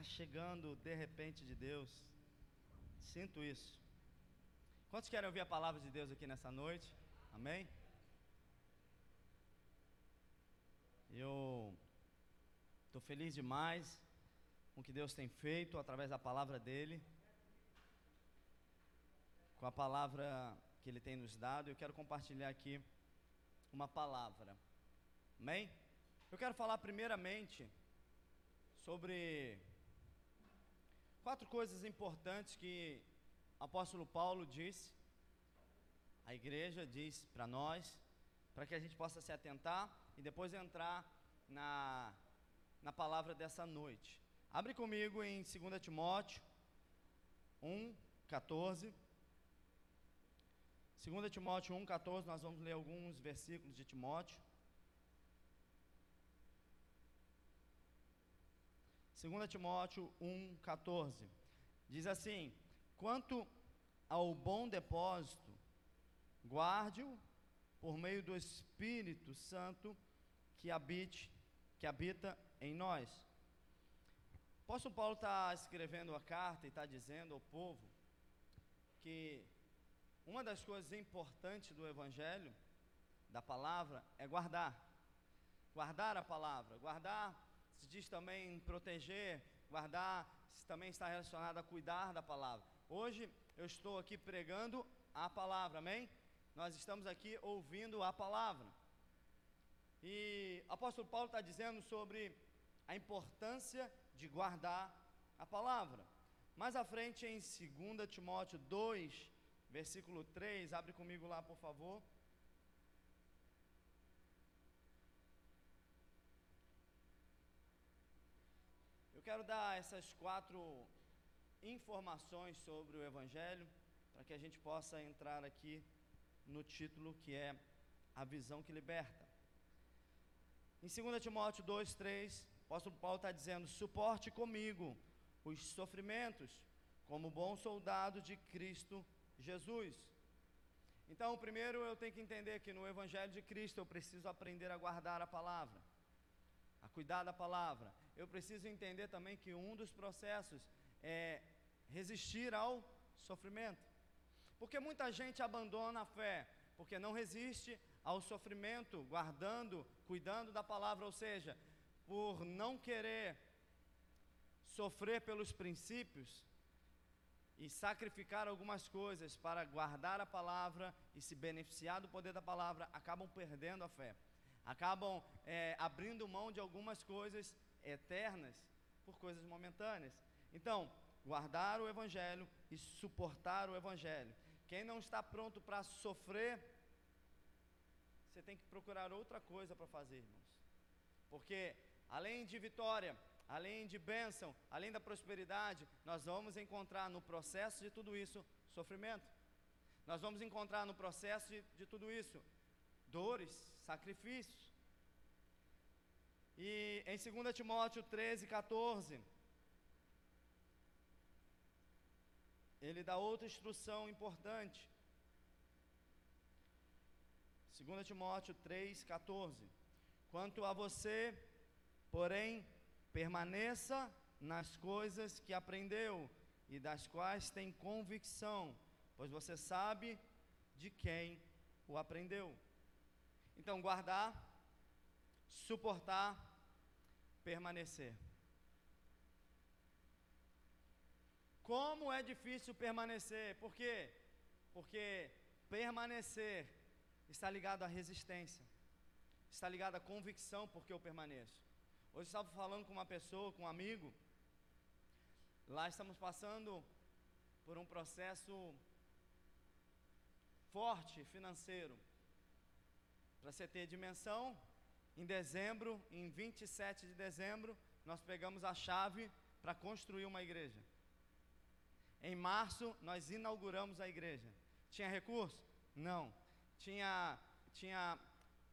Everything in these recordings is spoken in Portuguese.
Está chegando de repente de Deus. Sinto isso. Quantos querem ouvir a palavra de Deus aqui nessa noite? Amém? Eu estou feliz demais com o que Deus tem feito através da palavra dele, com a palavra que ele tem nos dado. Eu quero compartilhar aqui uma palavra. Amém? Eu quero falar primeiramente sobre quatro coisas importantes que o apóstolo Paulo disse, a igreja diz para nós, para que a gente possa se atentar e depois entrar na, na palavra dessa noite. Abre comigo em 2 Timóteo 1, 14. 2 Timóteo 1, 14, nós vamos ler alguns versículos de Timóteo. 2 Timóteo 1, 14. Diz assim: Quanto ao bom depósito, guarde-o por meio do Espírito Santo que habite, que habita em nós. O apóstolo Paulo está escrevendo a carta e está dizendo ao povo que uma das coisas importantes do Evangelho, da palavra, é guardar. Guardar a palavra. Guardar se diz também proteger, guardar, também está relacionado a cuidar da palavra. Hoje eu estou aqui pregando a palavra, amém? Nós estamos aqui ouvindo a palavra. E o apóstolo Paulo está dizendo sobre a importância de guardar a palavra. Mais à frente, em 2 Timóteo 2, versículo 3, abre comigo lá, por favor. Eu quero dar essas quatro informações sobre o Evangelho, para que a gente possa entrar aqui no título que é A Visão que Liberta. Em 2 Timóteo 2, 3, o apóstolo Paulo está dizendo: suporte comigo os sofrimentos, como bom soldado de Cristo Jesus. Então, primeiro eu tenho que entender que no Evangelho de Cristo eu preciso aprender a guardar a palavra, a cuidar da palavra. Eu preciso entender também que um dos processos é resistir ao sofrimento. Porque muita gente abandona a fé, porque não resiste ao sofrimento, guardando, cuidando da palavra, ou seja, por não querer sofrer pelos princípios e sacrificar algumas coisas para guardar a palavra e se beneficiar do poder da palavra, acabam perdendo a fé, acabam é, abrindo mão de algumas coisas eternas por coisas momentâneas. Então, guardar o Evangelho e suportar o Evangelho. Quem não está pronto para sofrer, você tem que procurar outra coisa para fazer, irmãos. Porque além de vitória, além de bênção, além da prosperidade, nós vamos encontrar no processo de tudo isso sofrimento. Nós vamos encontrar no processo de, de tudo isso dores, sacrifícios. E em 2 Timóteo 13, 14, ele dá outra instrução importante. 2 Timóteo 3, 14. Quanto a você, porém, permaneça nas coisas que aprendeu e das quais tem convicção, pois você sabe de quem o aprendeu. Então, guardar, suportar, permanecer. Como é difícil permanecer? Por quê? Porque permanecer está ligado à resistência, está ligado à convicção porque eu permaneço. Hoje eu estava falando com uma pessoa, com um amigo, lá estamos passando por um processo forte financeiro. Para você ter dimensão, em dezembro, em 27 de dezembro, nós pegamos a chave para construir uma igreja. Em março, nós inauguramos a igreja. Tinha recurso? Não. Tinha, tinha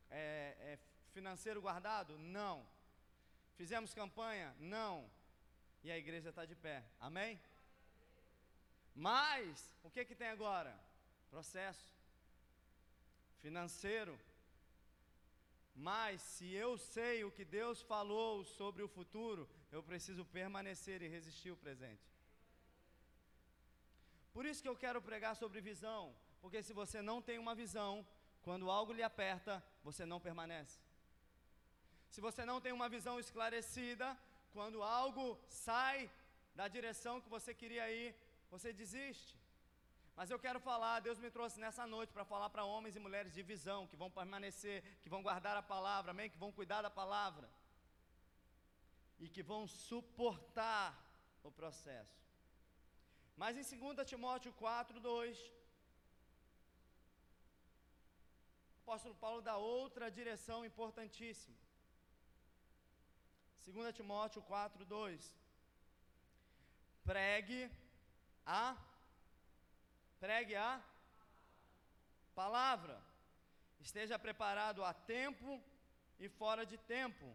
é, é, financeiro guardado? Não. Fizemos campanha? Não. E a igreja está de pé. Amém? Mas, o que, que tem agora? Processo financeiro Mas se eu sei o que Deus falou sobre o futuro, eu preciso permanecer e resistir o presente. Por isso que eu quero pregar sobre visão, porque se você não tem uma visão, quando algo lhe aperta, você não permanece. Se você não tem uma visão esclarecida, quando algo sai da direção que você queria ir, você desiste. Mas eu quero falar, Deus me trouxe nessa noite para falar para homens e mulheres de visão, que vão permanecer, que vão guardar a palavra, amém? Que vão cuidar da palavra. E que vão suportar o processo. Mas em 2 Timóteo 4, 2, o apóstolo Paulo dá outra direção importantíssima. 2 Timóteo 4, 2. Pregue a Pregue a palavra. Esteja preparado a tempo e fora de tempo.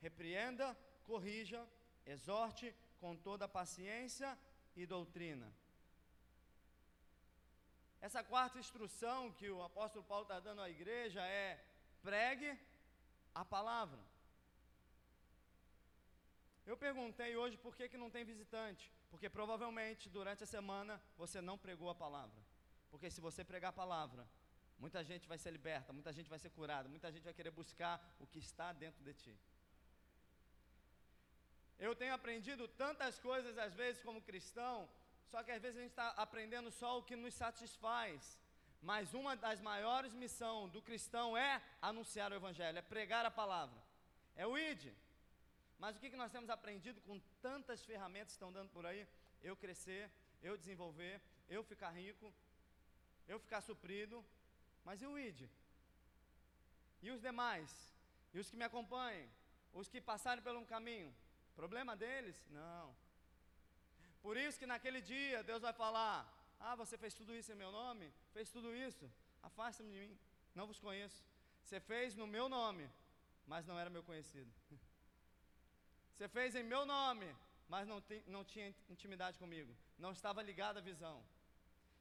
Repreenda, corrija, exorte com toda paciência e doutrina. Essa quarta instrução que o apóstolo Paulo está dando à igreja é: pregue a palavra. Eu perguntei hoje por que, que não tem visitante. Porque provavelmente durante a semana você não pregou a palavra. Porque se você pregar a palavra, muita gente vai ser liberta, muita gente vai ser curada, muita gente vai querer buscar o que está dentro de ti. Eu tenho aprendido tantas coisas às vezes como cristão, só que às vezes a gente está aprendendo só o que nos satisfaz. Mas uma das maiores missões do cristão é anunciar o Evangelho, é pregar a palavra, é o ID. Mas o que, nós temos aprendido com tantas ferramentas que estão dando por aí? Eu crescer, eu desenvolver, eu ficar rico, eu ficar suprido, mas e o ID? E os demais? E os que me acompanhem? Os que passaram pelo um caminho? Problema deles? Não. Por isso que naquele dia Deus vai falar: Ah, você fez tudo isso em meu nome? Fez tudo isso? Afasta-me de mim, não vos conheço. Você fez no meu nome, mas não era meu conhecido. Você fez em meu nome, mas não, te, não tinha intimidade comigo, não estava ligado à visão.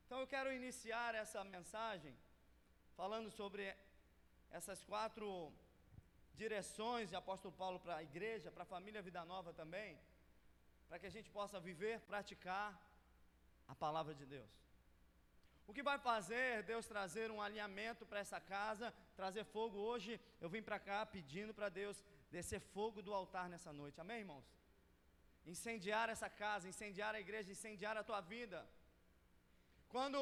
Então eu quero iniciar essa mensagem falando sobre essas quatro direções de apóstolo Paulo para a igreja, para a família Vida Nova também, para que a gente possa viver, praticar a palavra de Deus. O que vai fazer Deus trazer um alinhamento para essa casa, trazer fogo? Hoje eu vim para cá pedindo para Deus descer fogo do altar nessa noite. Amém, irmãos? Incendiar essa casa, incendiar a igreja, incendiar a tua vida. Quando,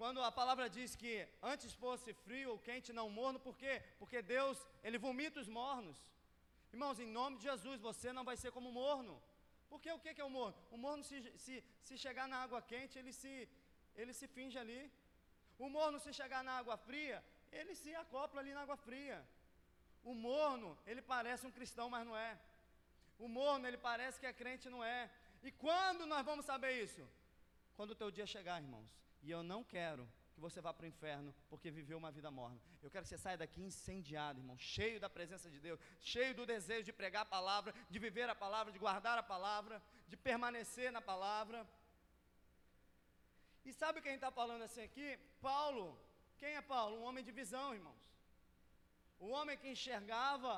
quando a palavra diz que antes fosse frio ou quente, não morno, por quê? Porque Deus, Ele vomita os mornos. Irmãos, em nome de Jesus, você não vai ser como morno. Porque o que é o morno? O morno, se, se, se chegar na água quente, ele se, ele se finge ali. O morno, se chegar na água fria, ele se acopla ali na água fria. O morno, ele parece um cristão, mas não é. O morno, ele parece que é crente, não é. E quando nós vamos saber isso? Quando o teu dia chegar, irmãos. E eu não quero que você vá para o inferno porque viveu uma vida morna. Eu quero que você saia daqui incendiado, irmão, cheio da presença de Deus, cheio do desejo de pregar a palavra, de viver a palavra, de guardar a palavra, de permanecer na palavra. E sabe quem está falando assim aqui? Paulo. Quem é Paulo? Um homem de visão, irmãos. O homem que enxergava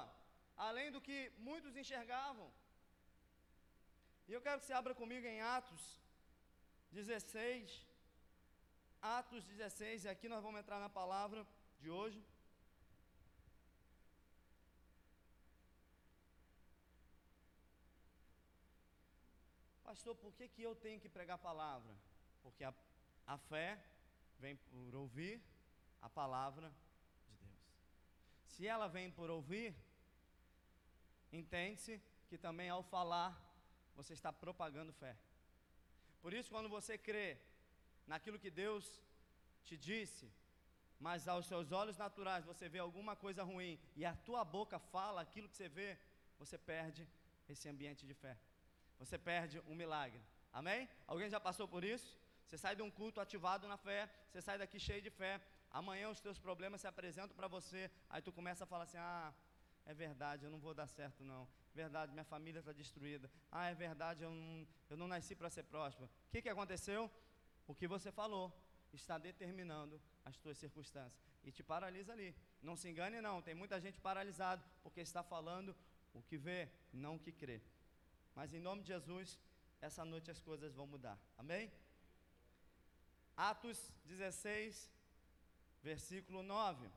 além do que muitos enxergavam. E eu quero que você abra comigo em Atos 16. Atos 16, e aqui nós vamos entrar na palavra de hoje. Pastor, por que, que eu tenho que pregar a palavra? Porque a, a fé vem por ouvir a palavra se ela vem por ouvir, entende-se que também ao falar, você está propagando fé. Por isso, quando você crê naquilo que Deus te disse, mas aos seus olhos naturais você vê alguma coisa ruim e a tua boca fala aquilo que você vê, você perde esse ambiente de fé. Você perde um milagre. Amém? Alguém já passou por isso? Você sai de um culto ativado na fé, você sai daqui cheio de fé, Amanhã os teus problemas se apresentam para você, aí tu começa a falar assim: ah, é verdade, eu não vou dar certo não. Verdade, minha família está destruída. Ah, é verdade, eu não, eu não nasci para ser próspero. O que, que aconteceu? O que você falou está determinando as tuas circunstâncias e te paralisa ali. Não se engane, não. Tem muita gente paralisada porque está falando o que vê, não o que crê. Mas em nome de Jesus, essa noite as coisas vão mudar. Amém? Atos 16, versículo 9.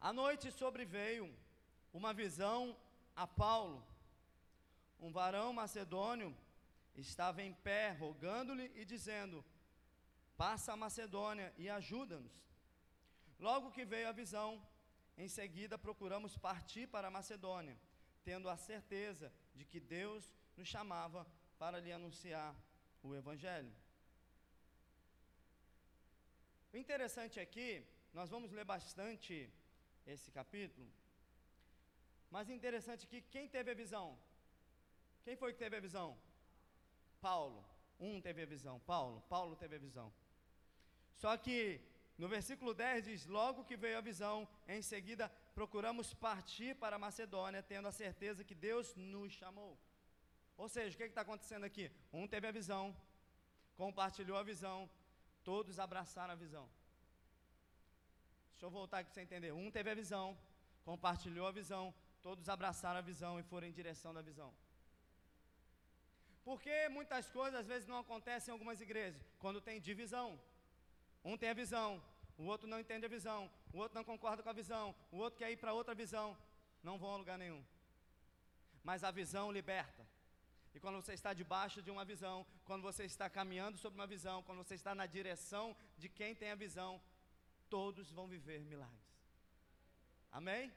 À noite sobreveio uma visão a Paulo. Um varão macedônio estava em pé, rogando-lhe e dizendo: Passa a Macedônia e ajuda-nos. Logo que veio a visão, em seguida procuramos partir para a Macedônia, tendo a certeza de que Deus nos chamava para lhe anunciar o Evangelho. O interessante aqui, nós vamos ler bastante esse capítulo, mas interessante que quem teve a visão? Quem foi que teve a visão? Paulo. Um teve a visão, Paulo. Paulo teve a visão. Só que no versículo 10 diz: Logo que veio a visão, em seguida procuramos partir para Macedônia, tendo a certeza que Deus nos chamou. Ou seja, o que está acontecendo aqui? Um teve a visão, compartilhou a visão, todos abraçaram a visão. Deixa eu voltar aqui para você entender. Um teve a visão, compartilhou a visão, todos abraçaram a visão e foram em direção da visão. Porque muitas coisas às vezes não acontecem em algumas igrejas, quando tem divisão. Um tem a visão, o outro não entende a visão, o outro não concorda com a visão, o outro quer ir para outra visão. Não vão a lugar nenhum. Mas a visão liberta. E quando você está debaixo de uma visão, quando você está caminhando sobre uma visão, quando você está na direção de quem tem a visão, todos vão viver milagres. Amém?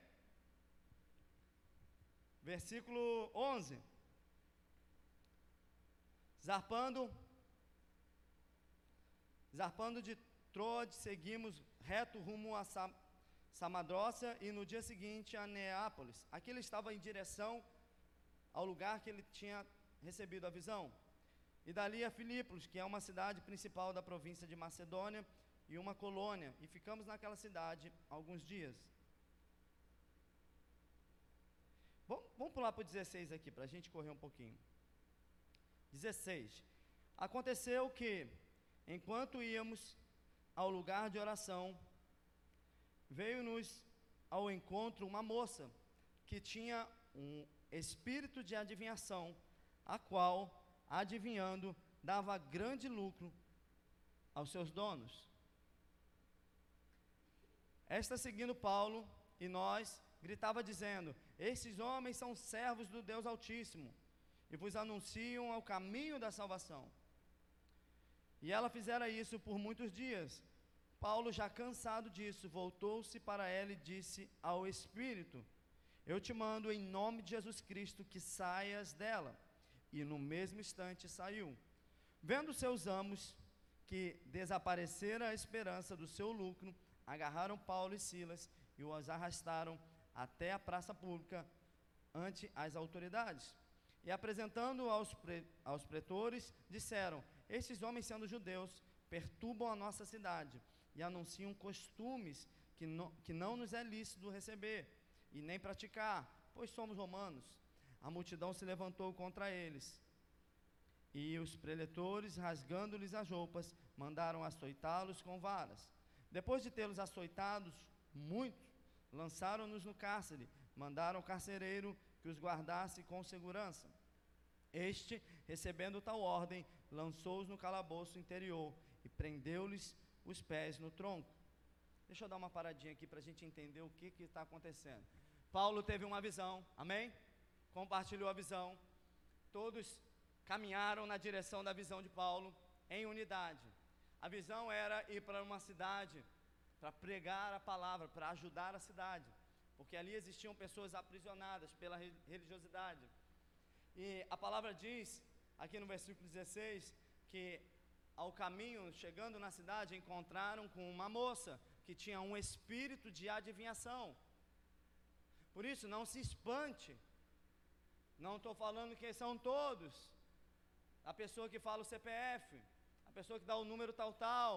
Versículo 11. Zarpando, zarpando de Trode, seguimos reto rumo a Sam, Samadrossa e no dia seguinte a Neápolis. Aqui ele estava em direção ao lugar que ele tinha recebido a visão. E dali a Filipos, que é uma cidade principal da província de Macedônia e uma colônia. E ficamos naquela cidade alguns dias. Vamos, pular para o 16 aqui, para a gente correr um pouquinho. 16. Aconteceu que, enquanto íamos ao lugar de oração, veio-nos ao encontro uma moça que tinha um espírito de adivinhação, a qual, adivinhando, dava grande lucro aos seus donos. Esta seguindo Paulo e nós, gritava dizendo: Esses homens são servos do Deus Altíssimo e vos anunciam ao caminho da salvação. E ela fizera isso por muitos dias. Paulo, já cansado disso, voltou-se para ela e disse ao Espírito: Eu te mando em nome de Jesus Cristo que saias dela. E no mesmo instante saiu. Vendo seus amos que desaparecera a esperança do seu lucro, agarraram Paulo e Silas e os arrastaram até a praça pública ante as autoridades. E apresentando aos, pre, aos pretores, disseram: Estes homens, sendo judeus, perturbam a nossa cidade e anunciam costumes que não, que não nos é lícito receber e nem praticar, pois somos romanos. A multidão se levantou contra eles. E os preletores, rasgando-lhes as roupas, mandaram açoitá-los com varas. Depois de tê-los açoitados muito, lançaram-nos no cárcere, mandaram o carcereiro que os guardasse com segurança. Este, recebendo tal ordem, lançou-os no calabouço interior e prendeu-lhes os pés no tronco. Deixa eu dar uma paradinha aqui para a gente entender o que está acontecendo. Paulo teve uma visão, amém? Compartilhou a visão. Todos caminharam na direção da visão de Paulo em unidade. A visão era ir para uma cidade para pregar a palavra, para ajudar a cidade, porque ali existiam pessoas aprisionadas pela religiosidade. E a palavra diz, aqui no versículo 16, que ao caminho, chegando na cidade, encontraram com uma moça que tinha um espírito de adivinhação. Por isso, não se espante. Não estou falando que são todos. A pessoa que fala o CPF, a pessoa que dá o número tal, tal.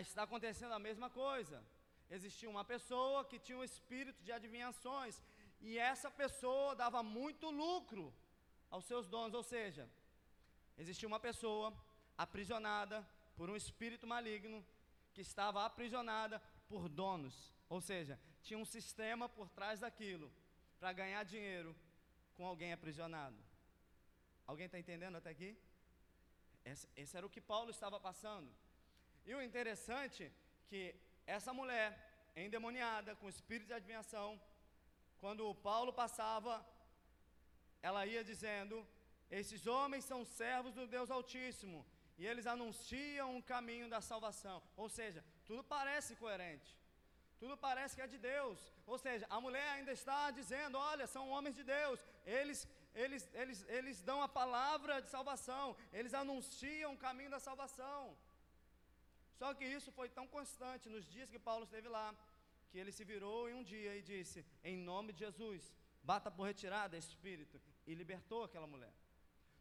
Está acontecendo a mesma coisa. Existia uma pessoa que tinha um espírito de adivinhações. E essa pessoa dava muito lucro aos seus donos. Ou seja, existia uma pessoa aprisionada por um espírito maligno que estava aprisionada por donos Ou seja, tinha um sistema por trás daquilo para ganhar dinheiro com alguém aprisionado. Alguém está entendendo até aqui? Esse, esse, era o que Paulo estava passando. E o interessante que essa mulher, endemoniada, com espírito de adivinhação, quando Paulo passava, ela ia dizendo: Esses homens são servos do Deus Altíssimo, e eles anunciam o caminho da salvação. Ou seja, tudo parece coerente, tudo parece que é de Deus. Ou seja, a mulher ainda está dizendo: Olha, são homens de Deus, eles eles, eles, eles dão a palavra de salvação, eles anunciam o caminho da salvação. Só que isso foi tão constante nos dias que Paulo esteve lá, que ele se virou em um dia e disse: Em nome de Jesus, bata por retirada espírito, e libertou aquela mulher.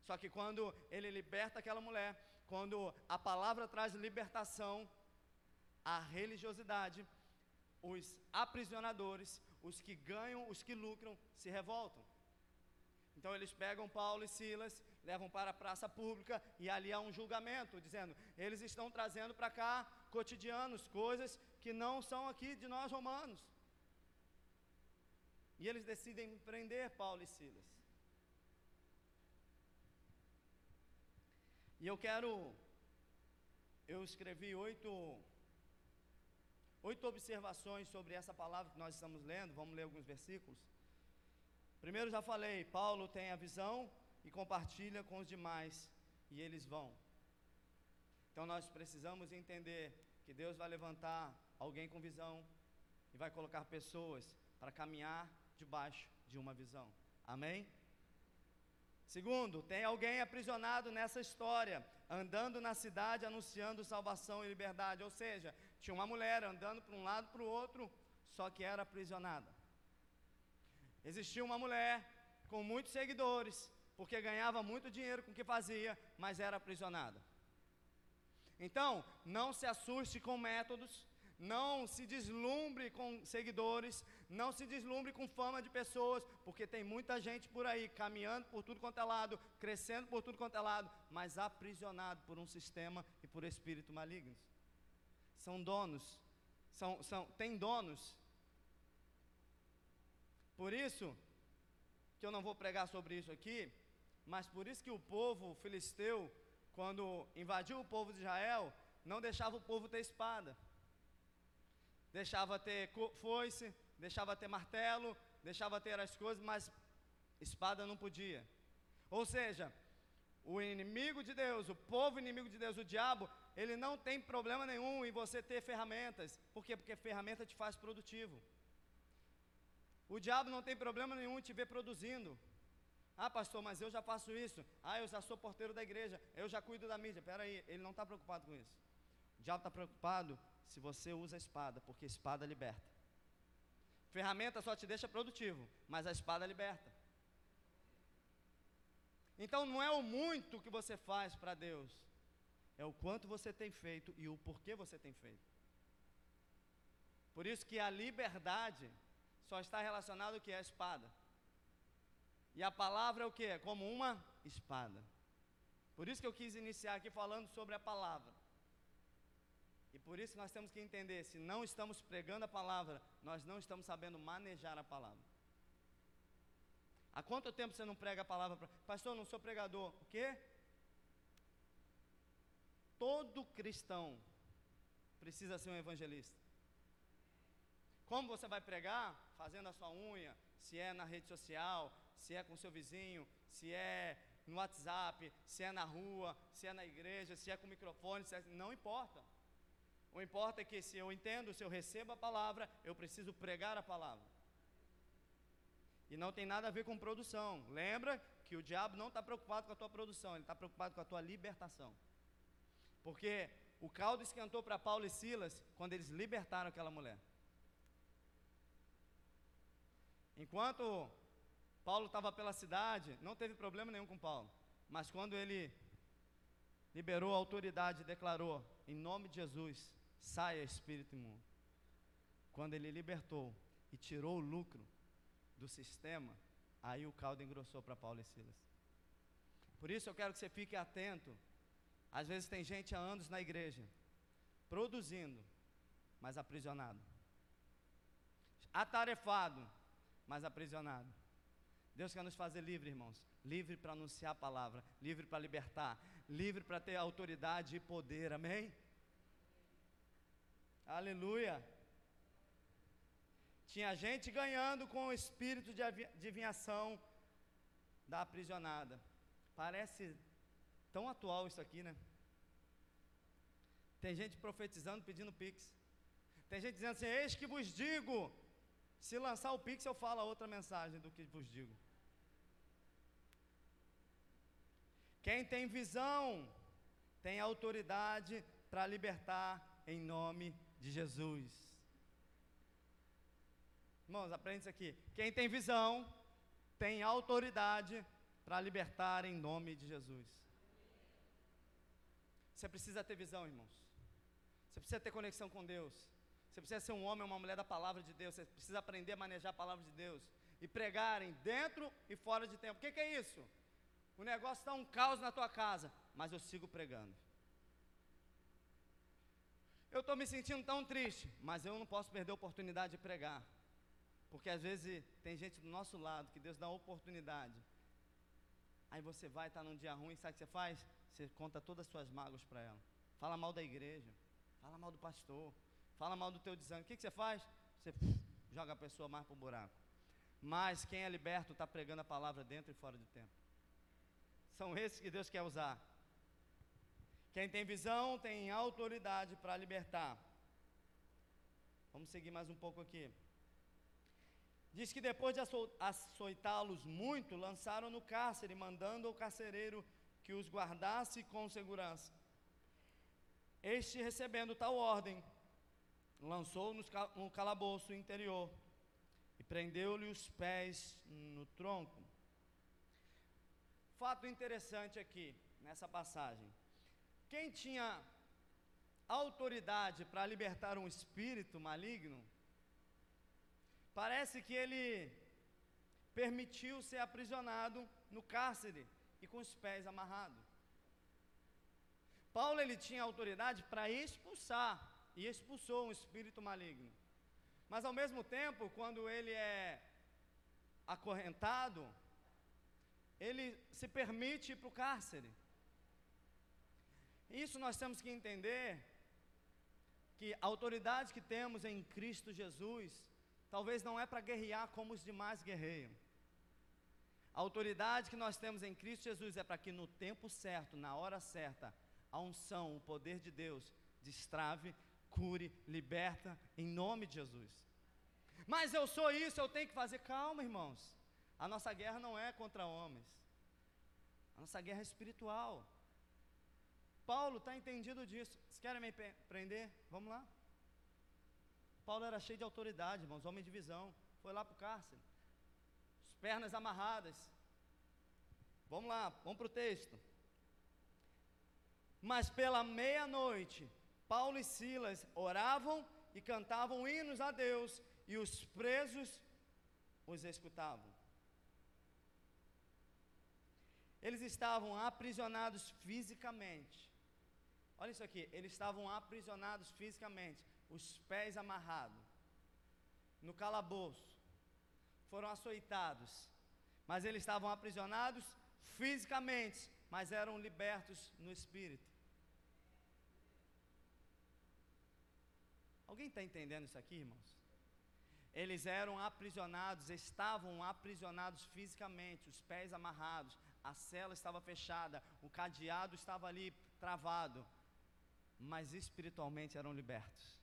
Só que quando ele liberta aquela mulher, quando a palavra traz libertação, a religiosidade, os aprisionadores, os que ganham, os que lucram, se revoltam. Então eles pegam Paulo e Silas, levam para a praça pública e ali há um julgamento, dizendo: eles estão trazendo para cá cotidianos, coisas que não são aqui de nós romanos. E eles decidem prender Paulo e Silas. E eu quero. Eu escrevi oito, oito observações sobre essa palavra que nós estamos lendo. Vamos ler alguns versículos. Primeiro já falei, Paulo tem a visão e compartilha com os demais, e eles vão. Então nós precisamos entender que Deus vai levantar alguém com visão e vai colocar pessoas para caminhar debaixo de uma visão. Amém? Segundo, tem alguém aprisionado nessa história, andando na cidade anunciando salvação e liberdade. Ou seja, tinha uma mulher andando para um lado para o outro, só que era aprisionada. Existia uma mulher com muitos seguidores, porque ganhava muito dinheiro com o que fazia, mas era aprisionada. Então, não se assuste com métodos, não se deslumbre com seguidores, não se deslumbre com fama de pessoas, porque tem muita gente por aí caminhando por tudo quanto é lado, crescendo por tudo quanto é lado, mas aprisionado por um sistema e por espírito malignos. São donos, são, são, tem donos por isso, que eu não vou pregar sobre isso aqui, mas por isso que o povo filisteu, quando invadiu o povo de Israel, não deixava o povo ter espada. Deixava ter foice, deixava ter martelo, deixava ter as coisas, mas espada não podia. Ou seja, o inimigo de Deus, o povo inimigo de Deus, o diabo, ele não tem problema nenhum em você ter ferramentas. Por quê? Porque ferramenta te faz produtivo. O diabo não tem problema nenhum em te ver produzindo. Ah, pastor, mas eu já faço isso. Ah, eu já sou porteiro da igreja. Eu já cuido da mídia. Espera aí, ele não está preocupado com isso. O diabo está preocupado se você usa a espada, porque a espada liberta. Ferramenta só te deixa produtivo, mas a espada liberta. Então não é o muito que você faz para Deus, é o quanto você tem feito e o porquê você tem feito. Por isso que a liberdade só está relacionado o que é a espada. E a palavra é o que? É como uma espada. Por isso que eu quis iniciar aqui falando sobre a palavra. E por isso nós temos que entender: se não estamos pregando a palavra, nós não estamos sabendo manejar a palavra. Há quanto tempo você não prega a palavra? Pastor, não sou pregador. O quê? Todo cristão precisa ser um evangelista. Como você vai pregar? Fazendo a sua unha, se é na rede social, se é com seu vizinho, se é no WhatsApp, se é na rua, se é na igreja, se é com microfone, é... não importa. O importa é que se eu entendo, se eu recebo a palavra, eu preciso pregar a palavra. E não tem nada a ver com produção. Lembra que o diabo não está preocupado com a tua produção, ele está preocupado com a tua libertação. Porque o caldo esquentou para Paulo e Silas quando eles libertaram aquela mulher. Enquanto Paulo estava pela cidade, não teve problema nenhum com Paulo. Mas quando ele liberou a autoridade, declarou: Em nome de Jesus, saia espírito imundo. Quando ele libertou e tirou o lucro do sistema, aí o caldo engrossou para Paulo e Silas. Por isso eu quero que você fique atento. Às vezes tem gente há anos na igreja, produzindo, mas aprisionado. atarefado, mas aprisionado. Deus quer nos fazer livre, irmãos. Livre para anunciar a palavra, livre para libertar, livre para ter autoridade e poder. Amém? Aleluia. Tinha gente ganhando com o espírito de adivinhação da aprisionada. Parece tão atual isso aqui, né? Tem gente profetizando, pedindo pix. Tem gente dizendo assim: Eis que vos digo. Se lançar o pix, eu falo outra mensagem do que vos digo. Quem tem visão, tem autoridade para libertar em nome de Jesus. Irmãos, aprende isso aqui. Quem tem visão, tem autoridade para libertar em nome de Jesus. Você precisa ter visão, irmãos. Você precisa ter conexão com Deus. Você precisa ser um homem ou uma mulher da palavra de Deus. Você precisa aprender a manejar a palavra de Deus. E pregarem dentro e fora de tempo. O que, que é isso? O negócio está um caos na tua casa, mas eu sigo pregando. Eu estou me sentindo tão triste, mas eu não posso perder a oportunidade de pregar. Porque às vezes tem gente do nosso lado que Deus dá oportunidade. Aí você vai estar tá num dia ruim, sabe o que você faz? Você conta todas as suas mágoas para ela. Fala mal da igreja, fala mal do pastor, fala mal do teu desânimo. O que, que você faz? Você joga a pessoa mais para o buraco. Mas quem é liberto está pregando a palavra dentro e fora de tempo. São esses que Deus quer usar. Quem tem visão tem autoridade para libertar. Vamos seguir mais um pouco aqui. Diz que depois de açoitá-los muito, lançaram no cárcere, mandando ao carcereiro que os guardasse com segurança. Este, recebendo tal ordem, lançou no calabouço interior e prendeu-lhe os pés no tronco. Fato interessante aqui, nessa passagem. Quem tinha autoridade para libertar um espírito maligno, parece que ele permitiu ser aprisionado no cárcere e com os pés amarrados. Paulo ele tinha autoridade para expulsar e expulsou um espírito maligno. Mas ao mesmo tempo, quando ele é acorrentado, ele se permite ir para o cárcere. Isso nós temos que entender que a autoridade que temos em Cristo Jesus, talvez não é para guerrear como os demais guerreiam. A autoridade que nós temos em Cristo Jesus é para que no tempo certo, na hora certa, a unção, o poder de Deus destrave, cure, liberta, em nome de Jesus. Mas eu sou isso, eu tenho que fazer. Calma, irmãos. A nossa guerra não é contra homens. A nossa guerra é espiritual. Paulo está entendido disso. Vocês querem me prender? Vamos lá. Paulo era cheio de autoridade, irmãos, homem de visão. Foi lá para o cárcere. As pernas amarradas. Vamos lá, vamos para o texto. Mas pela meia-noite, Paulo e Silas oravam e cantavam hinos a Deus, e os presos os escutavam. Eles estavam aprisionados fisicamente. Olha isso aqui, eles estavam aprisionados fisicamente, os pés amarrados, no calabouço, foram açoitados, mas eles estavam aprisionados fisicamente, mas eram libertos no espírito. Alguém está entendendo isso aqui, irmãos? Eles eram aprisionados, estavam aprisionados fisicamente, os pés amarrados, a cela estava fechada, o cadeado estava ali travado, mas espiritualmente eram libertos.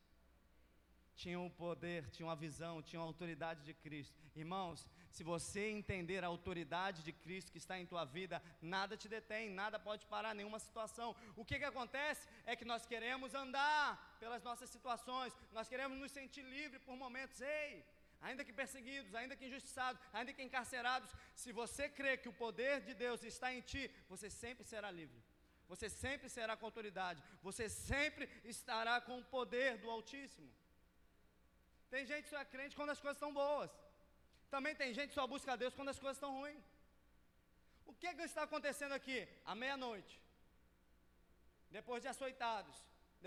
Tinham o poder, tinham a visão, tinham a autoridade de Cristo. Irmãos, se você entender a autoridade de Cristo que está em tua vida, nada te detém, nada pode parar, nenhuma situação. O que, que acontece é que nós queremos andar pelas nossas situações, nós queremos nos sentir livres por momentos. Ei, ainda que perseguidos, ainda que injustiçados, ainda que encarcerados, se você crê que o poder de Deus está em ti, você sempre será livre. Você sempre será com autoridade. Você sempre estará com o poder do Altíssimo. Tem gente que só é crente quando as coisas estão boas. Também tem gente que só busca a Deus quando as coisas estão ruins. O que, que está acontecendo aqui? À meia-noite, depois de açoitados,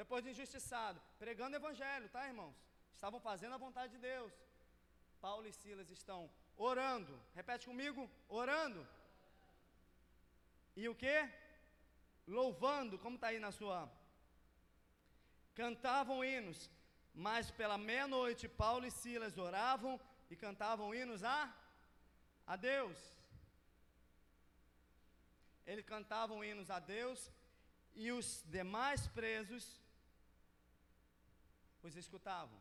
depois de injustiçados, pregando o Evangelho, tá, irmãos? Estavam fazendo a vontade de Deus. Paulo e Silas estão orando. Repete comigo: orando. E o que? Louvando, como está aí na sua. Cantavam hinos, mas pela meia-noite Paulo e Silas oravam e cantavam hinos a, a Deus. Eles cantavam hinos a Deus e os demais presos os escutavam.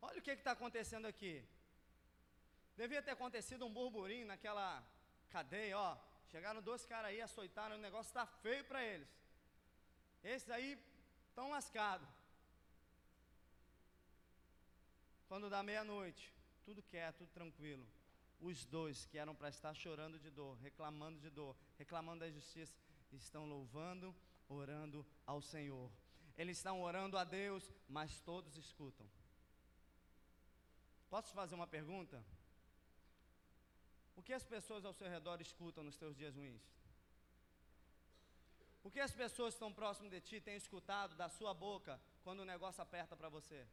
Olha o que está acontecendo aqui. Devia ter acontecido um burburinho naquela cadeia, ó. Chegaram dois caras aí, açoitaram, o negócio está feio para eles. Esses aí estão lascados. Quando dá meia-noite, tudo quieto, tudo tranquilo. Os dois que eram para estar chorando de dor, reclamando de dor, reclamando da justiça, estão louvando, orando ao Senhor. Eles estão orando a Deus, mas todos escutam. Posso fazer uma pergunta? O que as pessoas ao seu redor escutam nos teus dias ruins? O que as pessoas que estão próximas de ti têm escutado da sua boca quando o negócio aperta para você?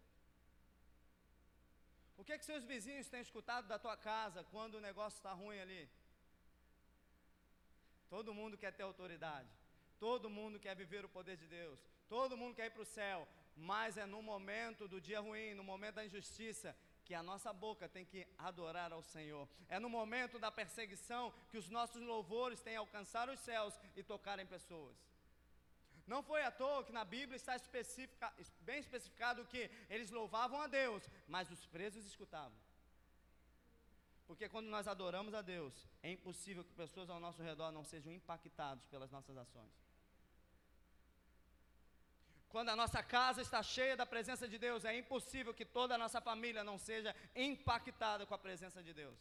O que, é que seus vizinhos têm escutado da tua casa quando o negócio está ruim ali? Todo mundo quer ter autoridade, todo mundo quer viver o poder de Deus, todo mundo quer ir para o céu, mas é no momento do dia ruim, no momento da injustiça, que a nossa boca tem que adorar ao Senhor. É no momento da perseguição que os nossos louvores têm alcançar os céus e tocar em pessoas. Não foi à toa que na Bíblia está especifica, bem especificado que eles louvavam a Deus, mas os presos escutavam. Porque quando nós adoramos a Deus, é impossível que pessoas ao nosso redor não sejam impactadas pelas nossas ações. Quando a nossa casa está cheia da presença de Deus, é impossível que toda a nossa família não seja impactada com a presença de Deus.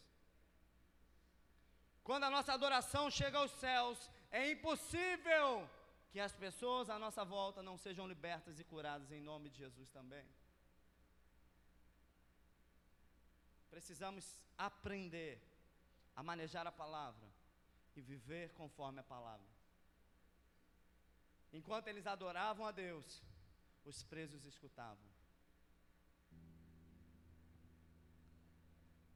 Quando a nossa adoração chega aos céus, é impossível que as pessoas à nossa volta não sejam libertas e curadas em nome de Jesus também. Precisamos aprender a manejar a palavra e viver conforme a palavra. Enquanto eles adoravam a Deus, os presos escutavam.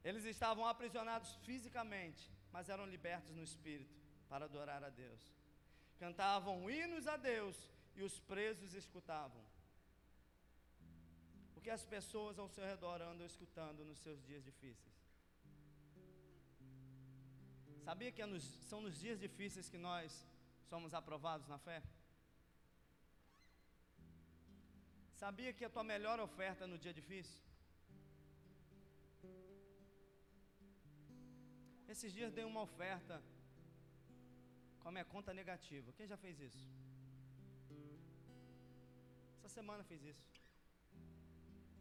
Eles estavam aprisionados fisicamente, mas eram libertos no espírito para adorar a Deus cantavam hinos a Deus e os presos escutavam. O que as pessoas ao seu redor andam escutando nos seus dias difíceis? Sabia que é nos, são nos dias difíceis que nós somos aprovados na fé? Sabia que a tua melhor oferta no dia difícil? Esses dias dei uma oferta com a minha conta negativa. Quem já fez isso? Essa semana fiz isso.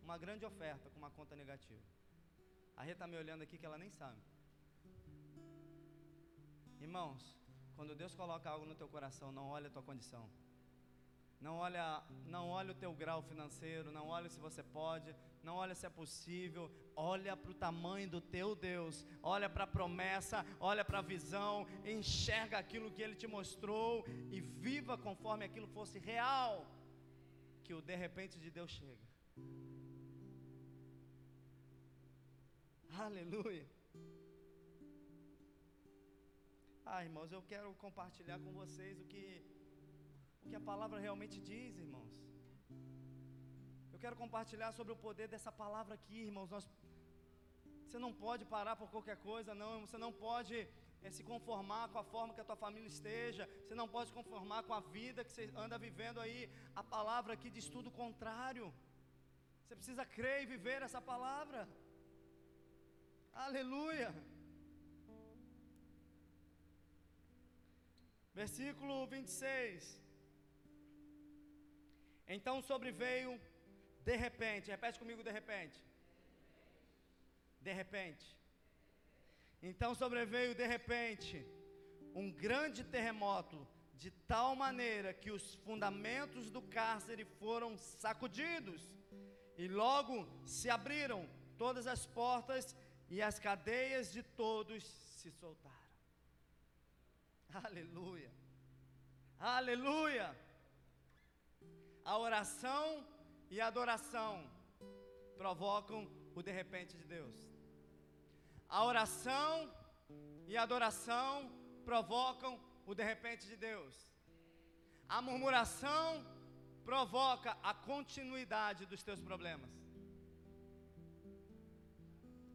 Uma grande oferta com uma conta negativa. A Rê está me olhando aqui que ela nem sabe. Irmãos, quando Deus coloca algo no teu coração, não olha a tua condição. Não olha, não olha o teu grau financeiro, não olha se você pode, não olha se é possível, olha para o tamanho do teu Deus, olha para a promessa, olha para a visão, enxerga aquilo que Ele te mostrou e viva conforme aquilo fosse real, que o de repente de Deus chega. Aleluia. Ah, irmãos, eu quero compartilhar com vocês o que, que a palavra realmente diz, irmãos. Eu quero compartilhar sobre o poder dessa palavra aqui, irmãos. Nós, você não pode parar por qualquer coisa, não. Você não pode é, se conformar com a forma que a tua família esteja. Você não pode se conformar com a vida que você anda vivendo aí. A palavra aqui diz tudo o contrário. Você precisa crer e viver essa palavra. Aleluia. Versículo 26. Então sobreveio de repente, repete comigo de repente. De repente. Então sobreveio de repente um grande terremoto, de tal maneira que os fundamentos do cárcere foram sacudidos, e logo se abriram todas as portas e as cadeias de todos se soltaram. Aleluia. Aleluia. A oração e adoração provocam o de repente de Deus. A oração e a adoração provocam o de repente de Deus. A murmuração provoca a continuidade dos teus problemas.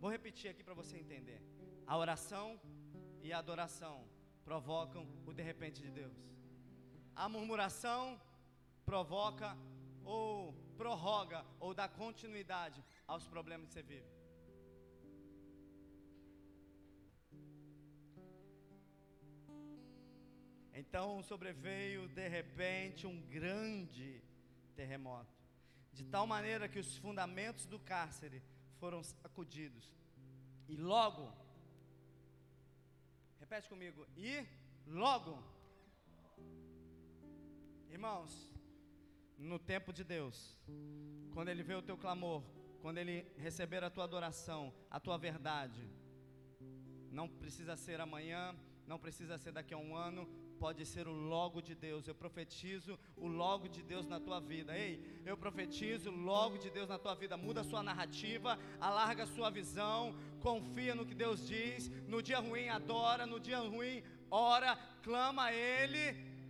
Vou repetir aqui para você entender. A oração e a adoração provocam o de repente de Deus. A murmuração provoca ou prorroga ou dá continuidade aos problemas que você vive. Então sobreveio de repente um grande terremoto, de tal maneira que os fundamentos do cárcere foram sacudidos. E logo, repete comigo, e logo, irmãos, no tempo de Deus, quando Ele vê o teu clamor, quando Ele receber a tua adoração, a tua verdade, não precisa ser amanhã, não precisa ser daqui a um ano, pode ser o logo de Deus. Eu profetizo o logo de Deus na tua vida. Ei, eu profetizo o logo de Deus na tua vida. Muda a sua narrativa, alarga a sua visão, confia no que Deus diz. No dia ruim, adora. No dia ruim, ora, clama a Ele,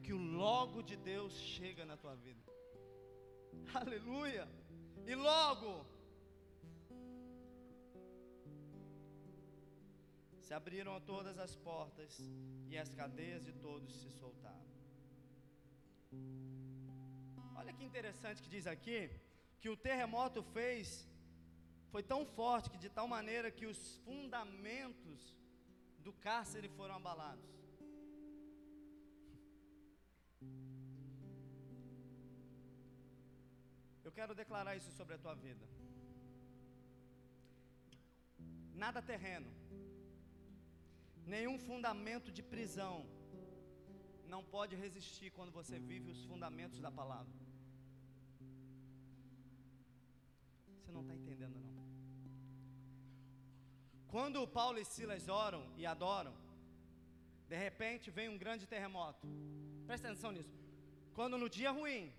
que o logo de Deus chega na tua vida. Aleluia. E logo, se abriram todas as portas e as cadeias de todos se soltaram. Olha que interessante que diz aqui que o terremoto fez foi tão forte que de tal maneira que os fundamentos do cárcere foram abalados. Quero declarar isso sobre a tua vida. Nada terreno, Nenhum fundamento de prisão não pode resistir quando você vive os fundamentos da palavra. Você não está entendendo, não. Quando Paulo e Silas oram e adoram, de repente vem um grande terremoto. Presta atenção nisso. Quando no dia ruim,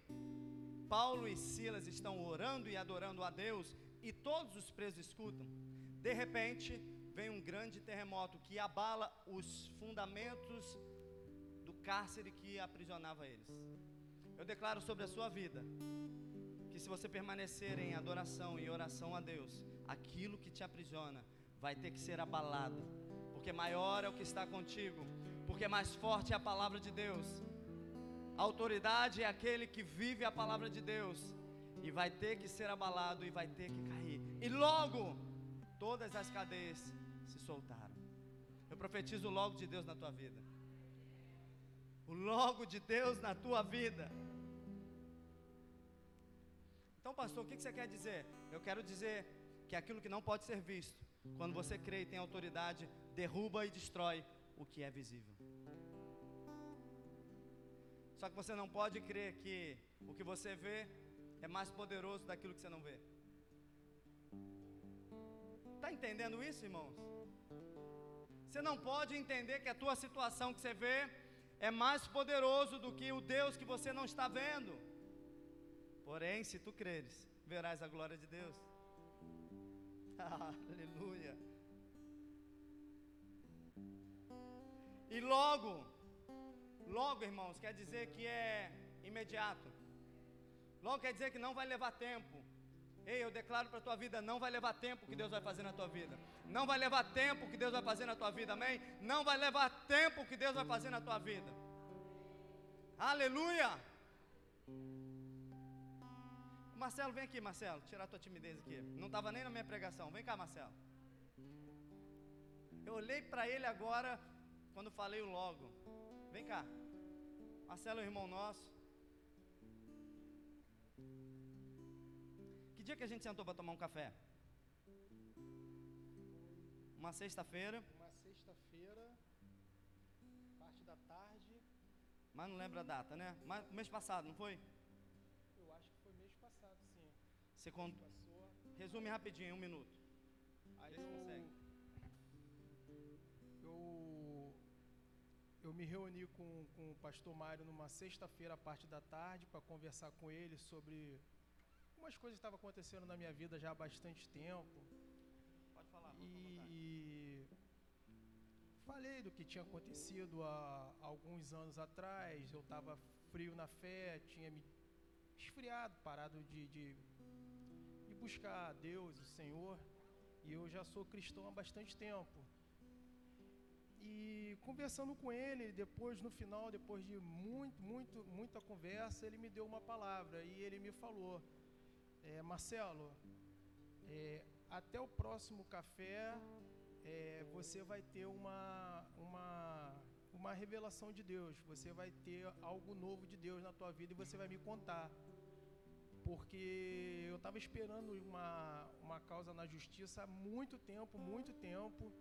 Paulo e Silas estão orando e adorando a Deus, e todos os presos escutam, de repente vem um grande terremoto que abala os fundamentos do cárcere que aprisionava eles. Eu declaro sobre a sua vida que se você permanecer em adoração e oração a Deus, aquilo que te aprisiona vai ter que ser abalado, porque maior é o que está contigo, porque mais forte é a palavra de Deus. Autoridade é aquele que vive a palavra de Deus e vai ter que ser abalado e vai ter que cair. E logo todas as cadeias soltaram. Eu profetizo logo de Deus na tua vida. O logo de Deus na tua vida. Então, pastor, o que você quer dizer? Eu quero dizer que aquilo que não pode ser visto, quando você crê e tem autoridade, derruba e destrói o que é visível. Só que você não pode crer que o que você vê é mais poderoso daquilo que você não vê. Está entendendo isso, irmãos? Você não pode entender que a tua situação que você vê é mais poderoso do que o Deus que você não está vendo. Porém, se tu creres, verás a glória de Deus. Aleluia. E logo, logo, irmãos, quer dizer que é imediato. Logo quer dizer que não vai levar tempo. Ei, eu declaro para a tua vida: não vai levar tempo que Deus vai fazer na tua vida. Não vai levar tempo que Deus vai fazer na tua vida, amém? Não vai levar tempo que Deus vai fazer na tua vida. Aleluia! Marcelo, vem aqui, Marcelo, tirar tua timidez aqui. Não estava nem na minha pregação. Vem cá, Marcelo. Eu olhei para ele agora, quando falei o logo. Vem cá. Marcelo é irmão nosso. Que dia que a gente sentou para tomar um café? Uma sexta-feira. Uma sexta-feira, parte da tarde. Mas não lembra a data, né? Mas mês passado, não foi? Eu acho que foi mês passado, sim. Você con... Passou. Resume rapidinho, um minuto. Aí eu, consegue. eu, eu me reuni com, com o pastor Mário numa sexta-feira, a parte da tarde, para conversar com ele sobre umas coisas que estavam acontecendo na minha vida já há bastante tempo. E falei do que tinha acontecido há alguns anos atrás. Eu estava frio na fé, tinha me esfriado, parado de, de, de buscar Deus, o Senhor. E eu já sou cristão há bastante tempo. E conversando com ele, depois no final, depois de muito, muito, muita conversa, ele me deu uma palavra e ele me falou: é, Marcelo, é, até o próximo café é, você vai ter uma, uma, uma revelação de Deus, você vai ter algo novo de Deus na tua vida e você vai me contar. Porque eu estava esperando uma, uma causa na justiça há muito tempo, muito tempo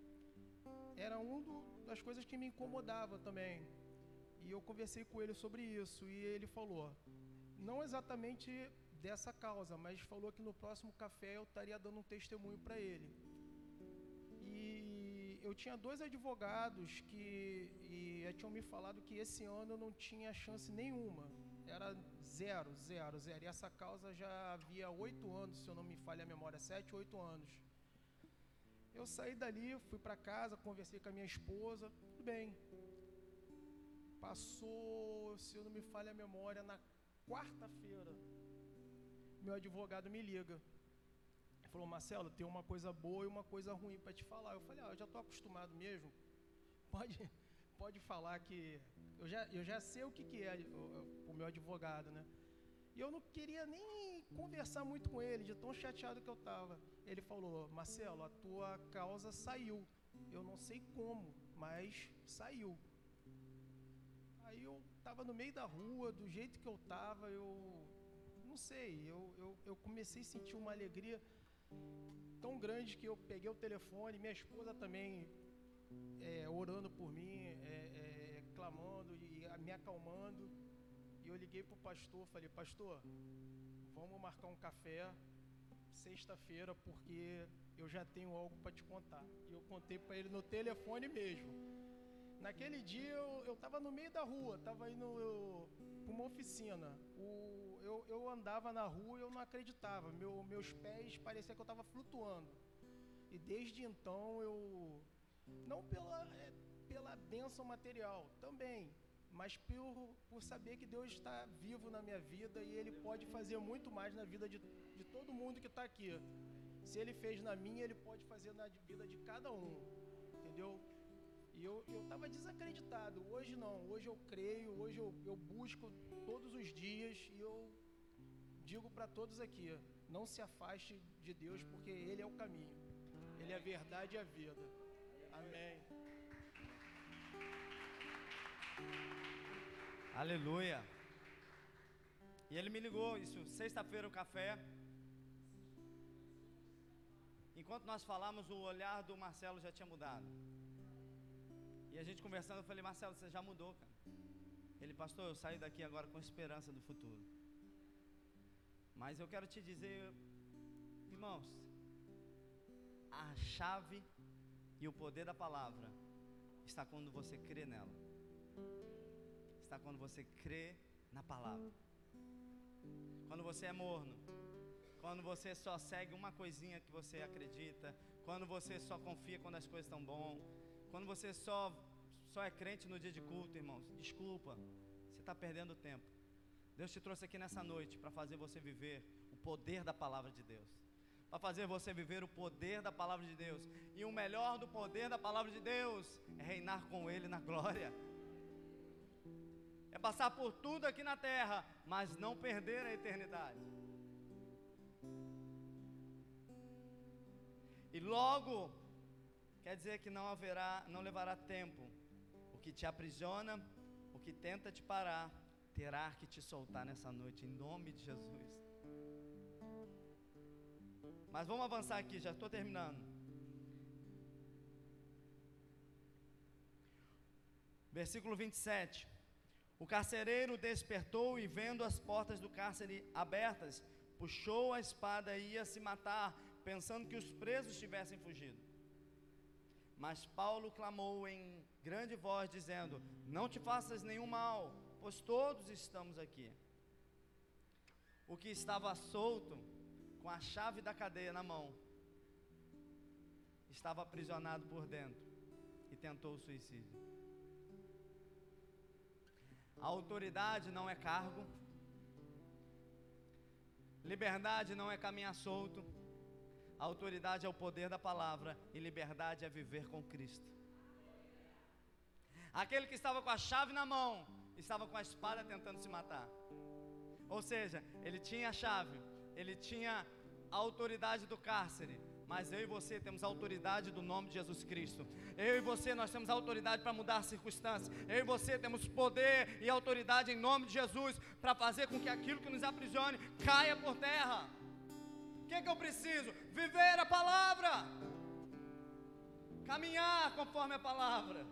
era uma das coisas que me incomodava também. E eu conversei com ele sobre isso e ele falou, não exatamente dessa causa, mas falou que no próximo café eu estaria dando um testemunho para ele. E eu tinha dois advogados que tinham me falado que esse ano eu não tinha chance nenhuma. Era zero, zero, zero. E essa causa já havia oito anos, se eu não me falha a memória, sete, oito anos. Eu saí dali, fui para casa, conversei com a minha esposa, tudo bem. Passou, se eu não me falha a memória, na quarta-feira, meu advogado me liga. Ele falou, Marcelo, tem uma coisa boa e uma coisa ruim para te falar. Eu falei, ah, eu já estou acostumado mesmo. Pode, pode falar que eu já, eu já sei o que, que é o, o meu advogado, né? E eu não queria nem conversar muito com ele, de tão chateado que eu estava. Ele falou: Marcelo, a tua causa saiu. Eu não sei como, mas saiu. Aí eu estava no meio da rua, do jeito que eu estava, eu não sei, eu, eu, eu comecei a sentir uma alegria tão grande que eu peguei o telefone, minha esposa também é, orando por mim, é, é, clamando e me acalmando. E eu liguei para o pastor, falei, pastor, vamos marcar um café sexta-feira, porque eu já tenho algo para te contar. E eu contei para ele no telefone mesmo. Naquele dia eu estava no meio da rua, estava indo para uma oficina. O, eu, eu andava na rua e eu não acreditava. Meu, meus pés parecia que eu estava flutuando. E desde então eu, não pela, é, pela bênção material, também, mas por, por saber que Deus está vivo na minha vida e Ele pode fazer muito mais na vida de, de todo mundo que está aqui. Se Ele fez na minha, Ele pode fazer na vida de cada um, entendeu? E eu estava desacreditado. Hoje não, hoje eu creio, hoje eu, eu busco todos os dias e eu digo para todos aqui: não se afaste de Deus, porque Ele é o caminho, Ele é a verdade e a vida. Amém. Aleluia. E ele me ligou, isso, sexta-feira o café. Enquanto nós falamos, o olhar do Marcelo já tinha mudado. E a gente conversando, eu falei, Marcelo, você já mudou, cara. Ele, pastor, eu saio daqui agora com esperança do futuro. Mas eu quero te dizer, irmãos, a chave e o poder da palavra está quando você crê nela está quando você crê na palavra. Quando você é morno, quando você só segue uma coisinha que você acredita, quando você só confia quando as coisas estão bom, quando você só só é crente no dia de culto, irmãos. Desculpa, você está perdendo tempo. Deus te trouxe aqui nessa noite para fazer você viver o poder da palavra de Deus. Para fazer você viver o poder da palavra de Deus. E o melhor do poder da palavra de Deus é reinar com Ele na glória é passar por tudo aqui na terra, mas não perder a eternidade. E logo quer dizer que não haverá, não levará tempo. O que te aprisiona, o que tenta te parar, terá que te soltar nessa noite, em nome de Jesus. Mas vamos avançar aqui, já estou terminando. Versículo 27. O carcereiro despertou e, vendo as portas do cárcere abertas, puxou a espada e ia se matar, pensando que os presos tivessem fugido. Mas Paulo clamou em grande voz, dizendo: Não te faças nenhum mal, pois todos estamos aqui. O que estava solto, com a chave da cadeia na mão, estava aprisionado por dentro e tentou o suicídio. A autoridade não é cargo, liberdade não é caminhar solto, a autoridade é o poder da palavra e liberdade é viver com Cristo. Aquele que estava com a chave na mão, estava com a espada tentando se matar. Ou seja, ele tinha a chave, ele tinha a autoridade do cárcere, mas eu e você temos autoridade do nome de Jesus Cristo. Eu e você nós temos autoridade para mudar as circunstâncias. Eu e você temos poder e autoridade em nome de Jesus para fazer com que aquilo que nos aprisione caia por terra. O que, que eu preciso? Viver a palavra, caminhar conforme a palavra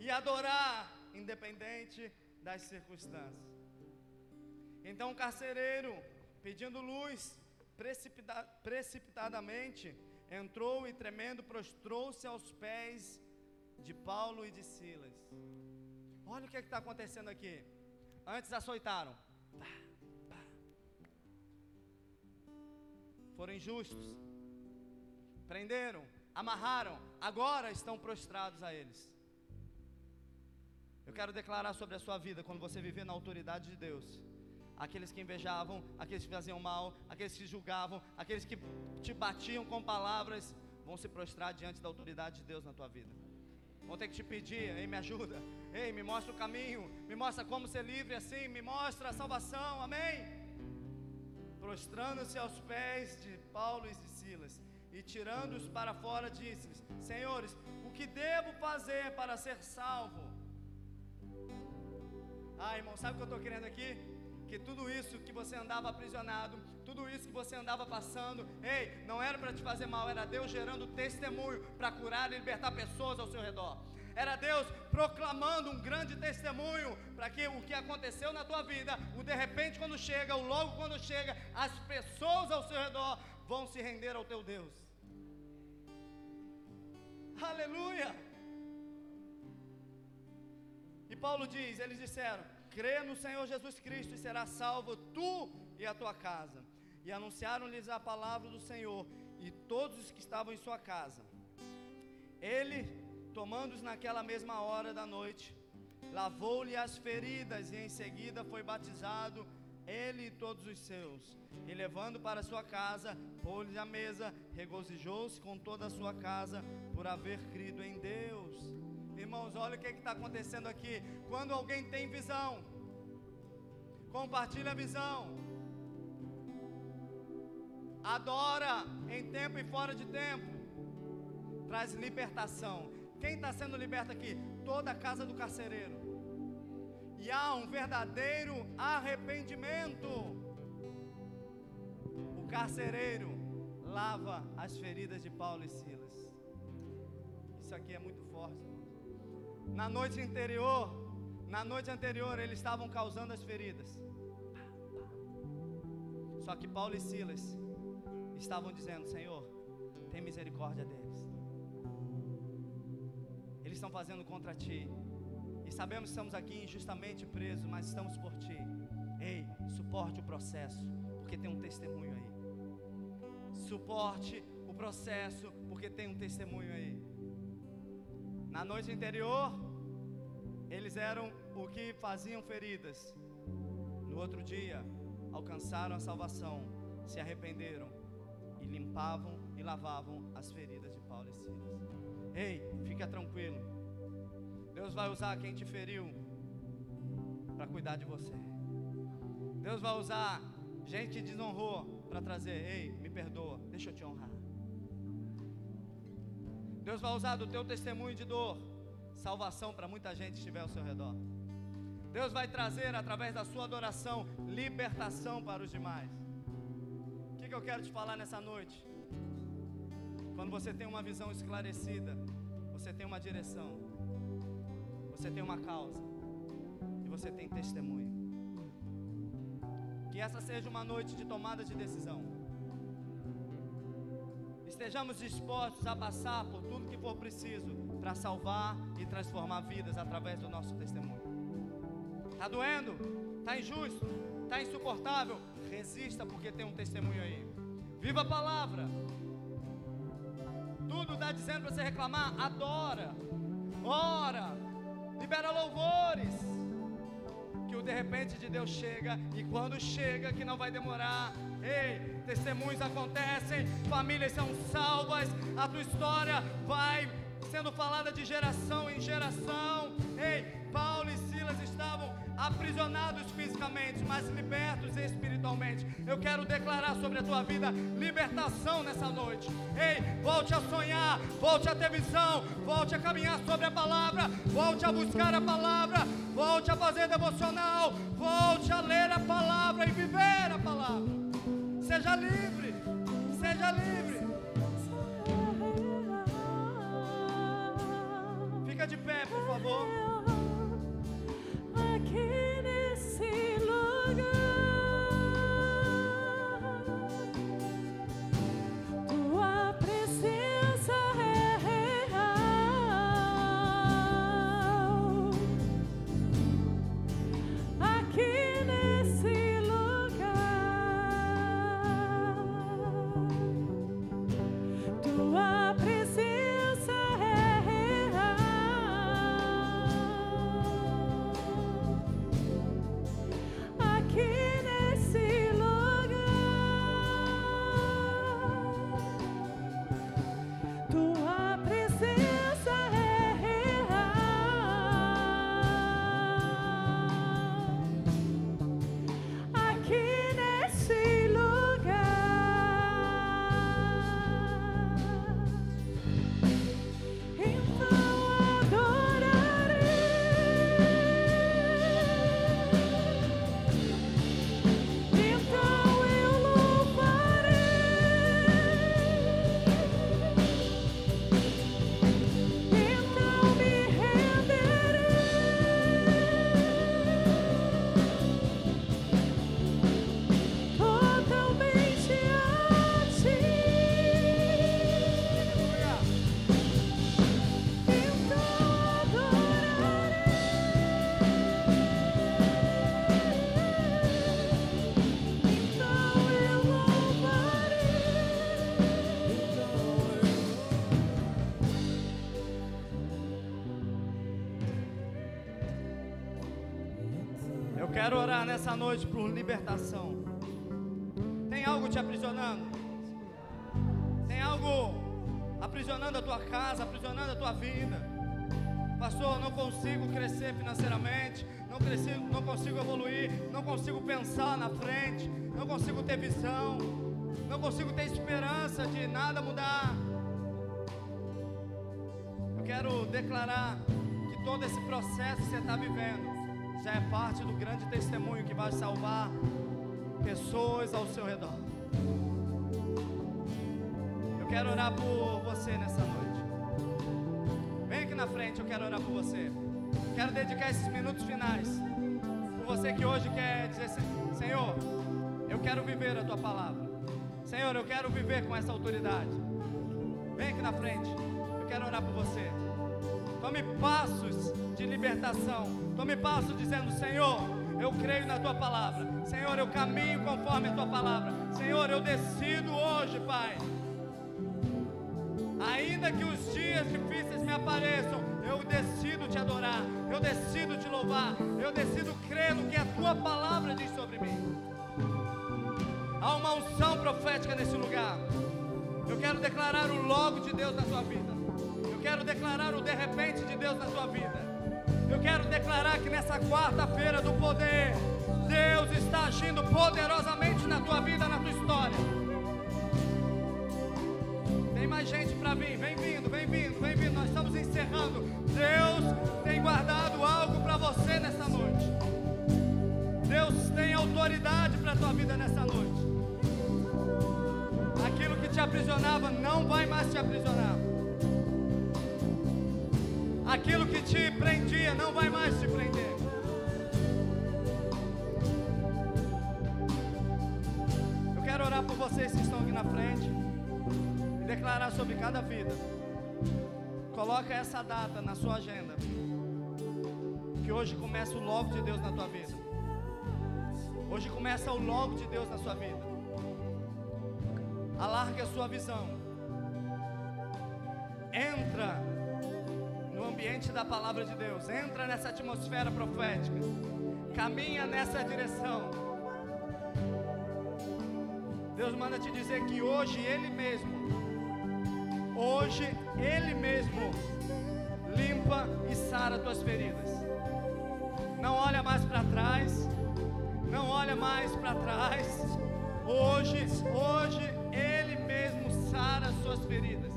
e adorar, independente das circunstâncias. Então o carcereiro, pedindo luz, precipita precipitadamente entrou e tremendo prostrou-se aos pés de Paulo e de Silas. Olha o que é está acontecendo aqui. Antes açoitaram, foram injustos, prenderam, amarraram, agora estão prostrados a eles. Eu quero declarar sobre a sua vida quando você viver na autoridade de Deus. Aqueles que invejavam, aqueles que faziam mal, aqueles que julgavam, aqueles que te batiam com palavras, vão se prostrar diante da autoridade de Deus na tua vida. Vão ter que te pedir, ei, me ajuda, ei, me mostra o caminho, me mostra como ser livre assim, me mostra a salvação, amém? Prostrando-se aos pés de Paulo e de Silas e tirando-os para fora, disse-lhes: Senhores, o que devo fazer para ser salvo? Ah, irmão, sabe o que eu estou querendo aqui? Que tudo isso que você andava aprisionado, tudo isso que você andava passando, ei, não era para te fazer mal, era Deus gerando testemunho para curar e libertar pessoas ao seu redor. Era Deus proclamando um grande testemunho para que o que aconteceu na tua vida, o de repente quando chega, o logo quando chega, as pessoas ao seu redor vão se render ao teu Deus. Aleluia! E Paulo diz: eles disseram: crê no Senhor Jesus Cristo e será salvo tu e a tua casa. E anunciaram-lhes a palavra do Senhor e todos os que estavam em sua casa. Ele, tomando-os naquela mesma hora da noite, lavou-lhe as feridas e em seguida foi batizado ele e todos os seus. E levando para sua casa, pôs-lhe a mesa, regozijou-se com toda a sua casa por haver crido em Deus. Irmãos, olha o que está acontecendo aqui. Quando alguém tem visão, compartilha a visão, adora em tempo e fora de tempo, traz libertação. Quem está sendo liberto aqui? Toda a casa do carcereiro. E há um verdadeiro arrependimento. O carcereiro lava as feridas de Paulo e Silas. Isso aqui é muito forte. Na noite anterior, na noite anterior, eles estavam causando as feridas. Só que Paulo e Silas estavam dizendo: Senhor, tem misericórdia deles. Eles estão fazendo contra ti. E sabemos que estamos aqui injustamente presos, mas estamos por ti. Ei, suporte o processo, porque tem um testemunho aí. Suporte o processo, porque tem um testemunho aí. Na noite anterior, eles eram o que faziam feridas. No outro dia, alcançaram a salvação, se arrependeram e limpavam e lavavam as feridas de Paulo e Silas. Ei, fica tranquilo. Deus vai usar quem te feriu para cuidar de você. Deus vai usar gente que desonrou para trazer, ei, me perdoa, deixa eu te honrar. Deus vai usar do teu testemunho de dor salvação para muita gente que estiver ao seu redor. Deus vai trazer através da sua adoração libertação para os demais. O que, que eu quero te falar nessa noite? Quando você tem uma visão esclarecida, você tem uma direção, você tem uma causa e você tem testemunho. Que essa seja uma noite de tomada de decisão estejamos dispostos a passar por tudo que for preciso para salvar e transformar vidas através do nosso testemunho. Está doendo? Está injusto? Está insuportável? Resista porque tem um testemunho aí. Viva a palavra. tudo está dizendo para você reclamar, adora, ora, libera louvores. Que o de repente de Deus chega, e quando chega, que não vai demorar, ei, testemunhos acontecem, famílias são salvas, a tua história vai sendo falada de geração em geração. Ei, Paulo e Silas estavam aprisionados fisicamente, mas libertos espiritualmente. Eu quero declarar sobre a tua vida libertação nessa noite. Ei, volte a sonhar, volte a ter visão, volte a caminhar sobre a palavra, volte a buscar a palavra, volte a fazer devocional, volte a ler a palavra e viver a palavra. Seja livre, seja livre. Fica de pé, por favor. Eu quero orar nessa noite por libertação. Tem algo te aprisionando? Tem algo aprisionando a tua casa, aprisionando a tua vida? Pastor, não consigo crescer financeiramente, não, consigo, não consigo evoluir, não consigo pensar na frente, não consigo ter visão, não consigo ter esperança de nada mudar. Eu quero declarar que todo esse processo que você está vivendo já é parte do grande testemunho que vai salvar pessoas ao seu redor. Eu quero orar por você nessa noite. Vem aqui na frente, eu quero orar por você. Quero dedicar esses minutos finais por você que hoje quer dizer: "Se- Senhor, eu quero viver a tua palavra. Senhor, eu quero viver com essa autoridade. Vem aqui na frente, eu quero orar por você. Tome passos de libertação. Tome passos dizendo: Senhor, eu creio na tua palavra. Senhor, eu caminho conforme a tua palavra. Senhor, eu decido hoje, Pai. Ainda que os dias difíceis me apareçam, eu decido te adorar. Eu decido te louvar. Eu decido crer no que a tua palavra diz sobre mim. Há uma unção profética nesse lugar. Eu quero declarar o logo de Deus na tua vida. Eu quero declarar o de repente de Deus na tua vida. Eu quero declarar que nessa quarta-feira do poder, Deus está agindo poderosamente na tua vida, na tua história. Tem mais gente para vir, vem vindo, vem vindo, vem vindo. Nós estamos encerrando. Deus tem guardado algo para você nessa noite. Deus tem autoridade para a tua vida nessa noite. Aquilo que te aprisionava não vai mais te aprisionar. Aquilo que te prendia não vai mais te prender. Eu quero orar por vocês que estão aqui na frente e declarar sobre cada vida. Coloca essa data na sua agenda. Que hoje começa o logo de Deus na tua vida. Hoje começa o logo de Deus na sua vida. Alargue a sua visão. entra ambiente da palavra de Deus, entra nessa atmosfera profética, caminha nessa direção. Deus manda te dizer que hoje Ele mesmo, hoje Ele mesmo limpa e sara tuas feridas. Não olha mais para trás, não olha mais para trás. Hoje, hoje Ele mesmo sara as suas feridas.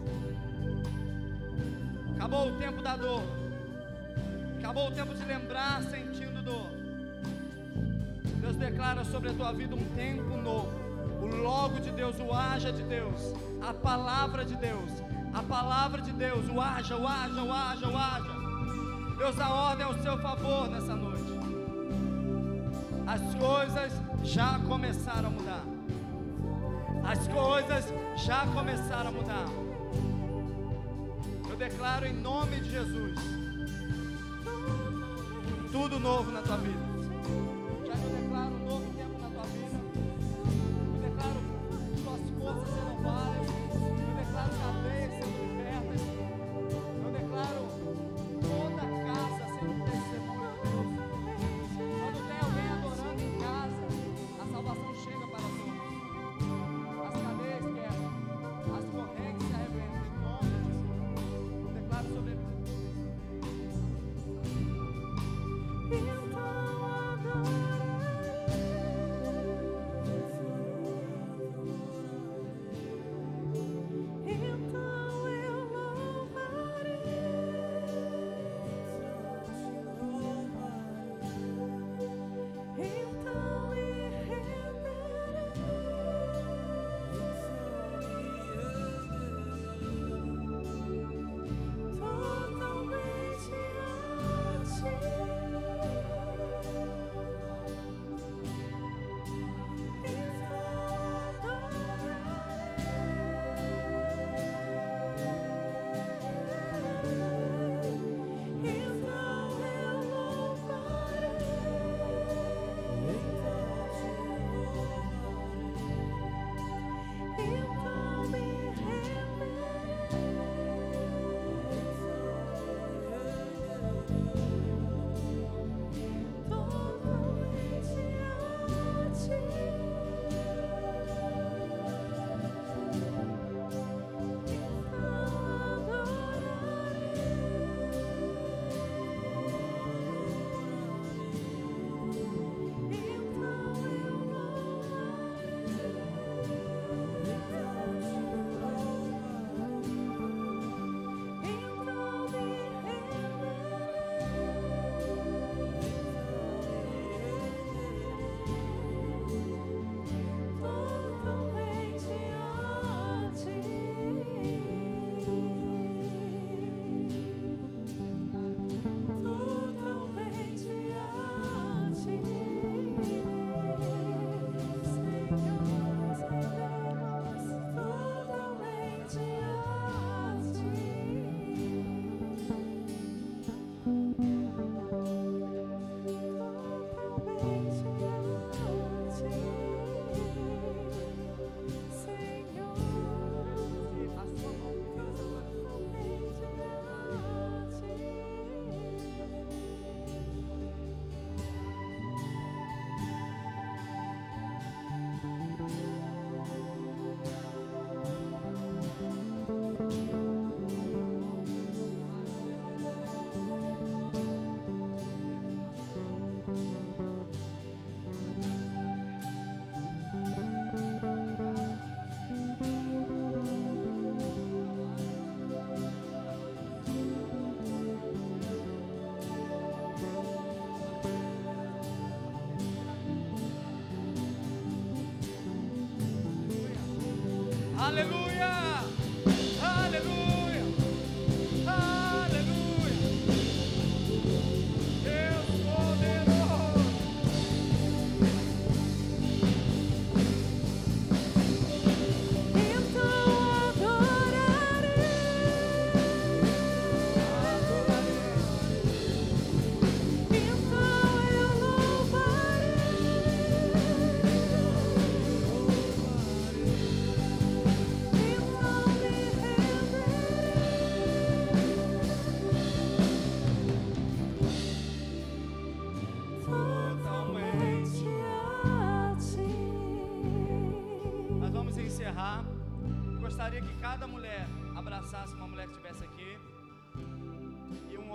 Acabou o tempo da dor. Acabou o tempo de lembrar sentindo dor. Deus declara sobre a tua vida um tempo novo. O logo de Deus, o haja de Deus, a palavra de Deus, a palavra de Deus, o haja, o haja, o haja, o haja. Deus, a ordem ao seu favor nessa noite. As coisas já começaram a mudar. As coisas já começaram a mudar. Eu declaro em nome de Jesus tudo novo na tua vida.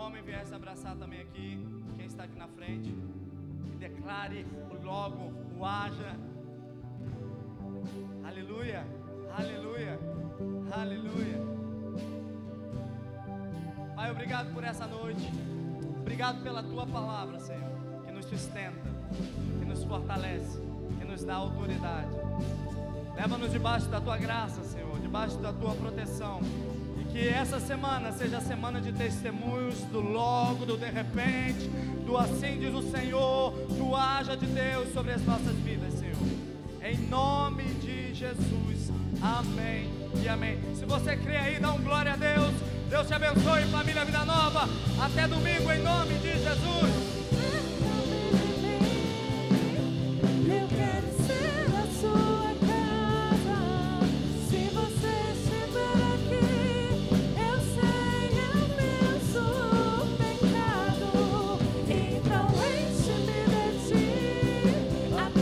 Homem viesse abraçar também aqui, quem está aqui na frente. E declare logo, o haja. Aleluia, aleluia, aleluia. Pai, obrigado por essa noite. Obrigado pela tua palavra, Senhor, que nos sustenta, que nos fortalece, que nos dá autoridade. Leva-nos debaixo da tua graça, Senhor, debaixo da tua proteção. Que essa semana seja a semana de testemunhos do logo, do de repente, do assim diz o Senhor, do haja de Deus sobre as nossas vidas, Senhor. Em nome de Jesus. Amém e amém. Se você crê aí, dá um glória a Deus. Deus te abençoe, família Vida Nova. Até domingo, em nome de Jesus. Eu quero